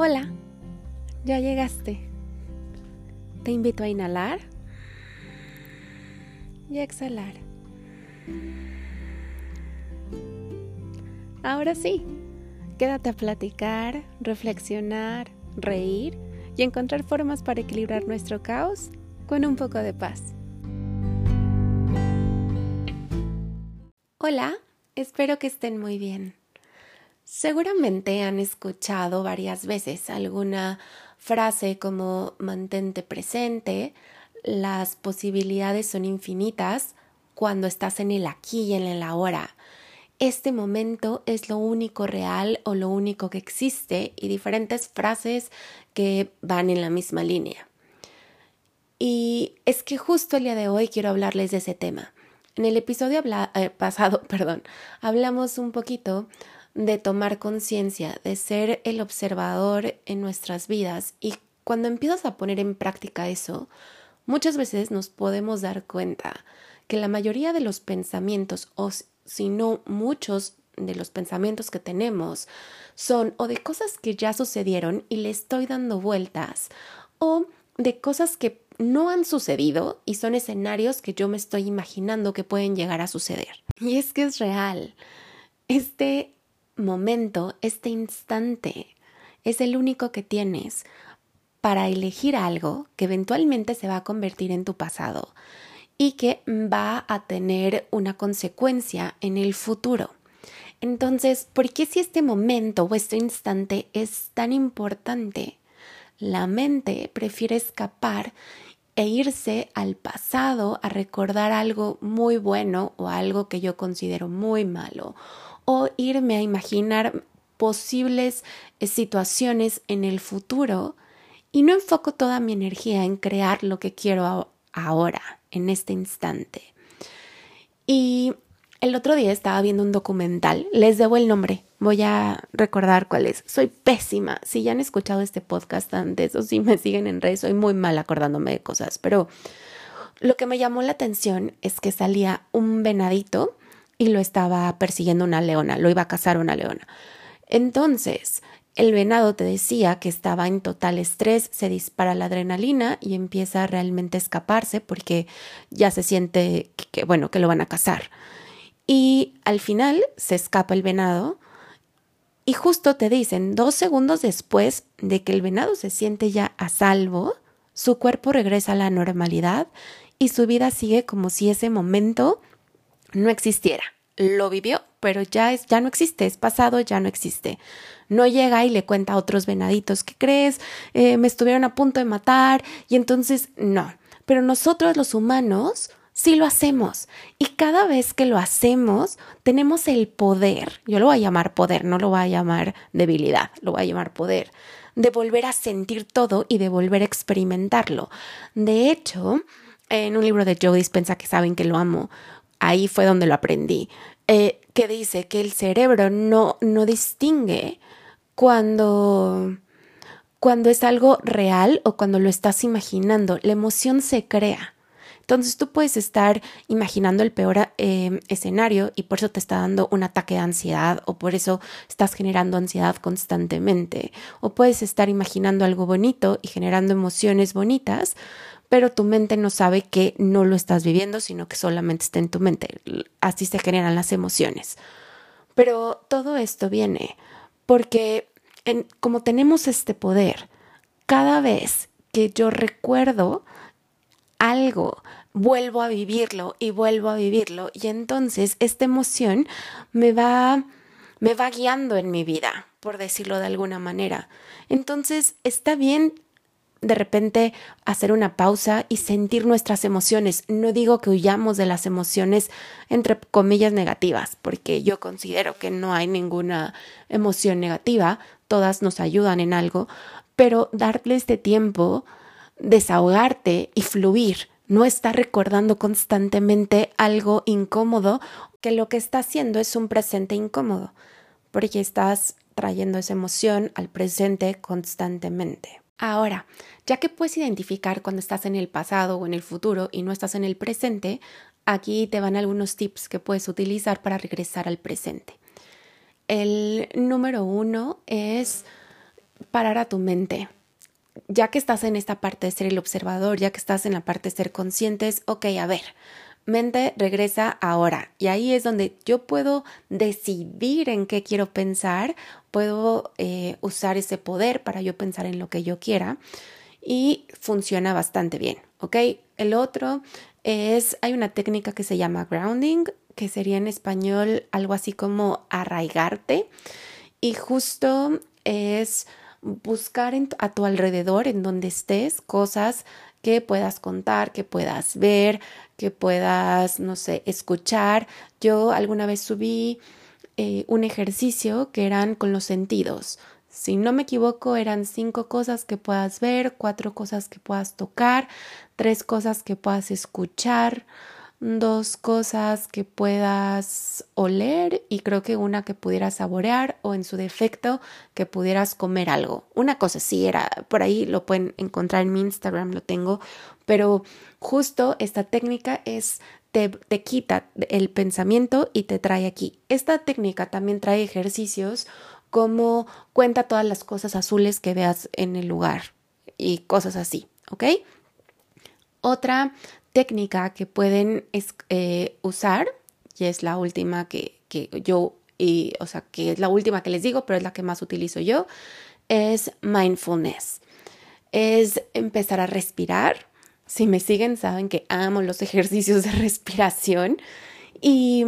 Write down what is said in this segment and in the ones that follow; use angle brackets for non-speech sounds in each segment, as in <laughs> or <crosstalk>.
Hola, ya llegaste. Te invito a inhalar y a exhalar. Ahora sí, quédate a platicar, reflexionar, reír y encontrar formas para equilibrar nuestro caos con un poco de paz. Hola, espero que estén muy bien. Seguramente han escuchado varias veces alguna frase como mantente presente, las posibilidades son infinitas cuando estás en el aquí y en el ahora. Este momento es lo único real o lo único que existe y diferentes frases que van en la misma línea. Y es que justo el día de hoy quiero hablarles de ese tema. En el episodio eh, pasado, <laughs> perdón, hablamos un poquito de tomar conciencia, de ser el observador en nuestras vidas y cuando empiezas a poner en práctica eso, muchas veces nos podemos dar cuenta que la mayoría de los pensamientos, o si no muchos de los pensamientos que tenemos, son o de cosas que ya sucedieron y le estoy dando vueltas, o de cosas que no han sucedido y son escenarios que yo me estoy imaginando que pueden llegar a suceder. Y es que es real. Este momento, este instante, es el único que tienes para elegir algo que eventualmente se va a convertir en tu pasado y que va a tener una consecuencia en el futuro. Entonces, ¿por qué si este momento o este instante es tan importante? La mente prefiere escapar e irse al pasado a recordar algo muy bueno o algo que yo considero muy malo o irme a imaginar posibles eh, situaciones en el futuro y no enfoco toda mi energía en crear lo que quiero ahora, en este instante. Y el otro día estaba viendo un documental, les debo el nombre, voy a recordar cuál es. Soy pésima, si ya han escuchado este podcast antes o si me siguen en redes, soy muy mal acordándome de cosas, pero lo que me llamó la atención es que salía un venadito y lo estaba persiguiendo una leona, lo iba a cazar una leona. Entonces, el venado te decía que estaba en total estrés, se dispara la adrenalina y empieza realmente a escaparse porque ya se siente que, bueno, que lo van a cazar. Y al final se escapa el venado y justo te dicen, dos segundos después de que el venado se siente ya a salvo, su cuerpo regresa a la normalidad y su vida sigue como si ese momento no existiera. Lo vivió, pero ya es, ya no existe, es pasado, ya no existe. No llega y le cuenta a otros venaditos, ¿qué crees? Eh, me estuvieron a punto de matar y entonces no. Pero nosotros los humanos sí lo hacemos y cada vez que lo hacemos tenemos el poder, yo lo voy a llamar poder, no lo voy a llamar debilidad, lo voy a llamar poder, de volver a sentir todo y de volver a experimentarlo. De hecho, en un libro de Joe Dispensa que saben que lo amo, ahí fue donde lo aprendí, eh, que dice que el cerebro no, no distingue cuando, cuando es algo real o cuando lo estás imaginando. La emoción se crea. Entonces tú puedes estar imaginando el peor eh, escenario y por eso te está dando un ataque de ansiedad o por eso estás generando ansiedad constantemente. O puedes estar imaginando algo bonito y generando emociones bonitas, pero tu mente no sabe que no lo estás viviendo, sino que solamente está en tu mente. Así se generan las emociones. Pero todo esto viene porque como tenemos este poder, cada vez que yo recuerdo algo, vuelvo a vivirlo y vuelvo a vivirlo y entonces esta emoción me va me va guiando en mi vida, por decirlo de alguna manera. Entonces, está bien de repente hacer una pausa y sentir nuestras emociones. No digo que huyamos de las emociones entre comillas negativas, porque yo considero que no hay ninguna emoción negativa, todas nos ayudan en algo, pero darle este tiempo, desahogarte y fluir, no estar recordando constantemente algo incómodo, que lo que está haciendo es un presente incómodo, porque estás trayendo esa emoción al presente constantemente. Ahora, ya que puedes identificar cuando estás en el pasado o en el futuro y no estás en el presente, aquí te van algunos tips que puedes utilizar para regresar al presente. El número uno es parar a tu mente. Ya que estás en esta parte de ser el observador, ya que estás en la parte de ser conscientes, ok, a ver, mente regresa ahora. Y ahí es donde yo puedo decidir en qué quiero pensar, puedo eh, usar ese poder para yo pensar en lo que yo quiera y funciona bastante bien, ¿ok? El otro es, hay una técnica que se llama grounding, que sería en español algo así como arraigarte y justo es buscar a tu alrededor, en donde estés, cosas que puedas contar, que puedas ver, que puedas, no sé, escuchar. Yo alguna vez subí eh, un ejercicio que eran con los sentidos. Si no me equivoco, eran cinco cosas que puedas ver, cuatro cosas que puedas tocar, tres cosas que puedas escuchar, dos cosas que puedas oler y creo que una que pudieras saborear o en su defecto que pudieras comer algo. Una cosa sí era, por ahí lo pueden encontrar en mi Instagram, lo tengo, pero justo esta técnica es te, te quita el pensamiento y te trae aquí. Esta técnica también trae ejercicios como cuenta todas las cosas azules que veas en el lugar y cosas así, ¿ok? Otra técnica que pueden eh, usar, y es la última que, que yo, y, o sea, que es la última que les digo, pero es la que más utilizo yo, es mindfulness. Es empezar a respirar. Si me siguen, saben que amo los <laughs> ejercicios de respiración. Y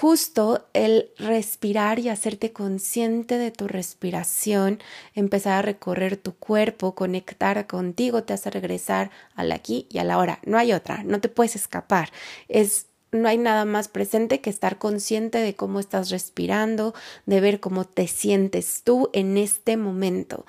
justo el respirar y hacerte consciente de tu respiración, empezar a recorrer tu cuerpo, conectar contigo, te hace regresar al aquí y a la hora. No hay otra, no te puedes escapar. Es no hay nada más presente que estar consciente de cómo estás respirando, de ver cómo te sientes tú en este momento.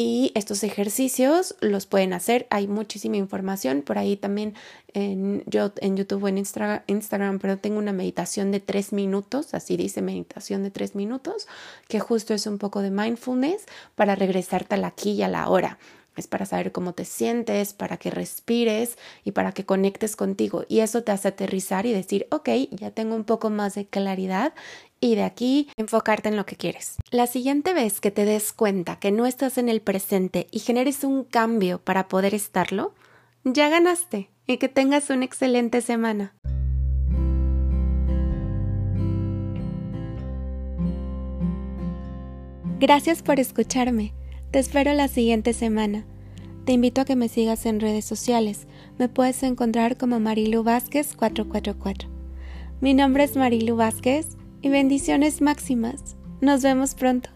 Y estos ejercicios los pueden hacer. Hay muchísima información. Por ahí también en, yo en YouTube o en Instagram, pero tengo una meditación de tres minutos, así dice meditación de tres minutos, que justo es un poco de mindfulness para regresarte al aquí y a la hora es para saber cómo te sientes, para que respires y para que conectes contigo. Y eso te hace aterrizar y decir, ok, ya tengo un poco más de claridad y de aquí enfocarte en lo que quieres. La siguiente vez que te des cuenta que no estás en el presente y generes un cambio para poder estarlo, ya ganaste y que tengas una excelente semana. Gracias por escucharme. Te espero la siguiente semana. Te invito a que me sigas en redes sociales. Me puedes encontrar como Marilu Vázquez 444. Mi nombre es Marilu Vázquez y bendiciones máximas. Nos vemos pronto.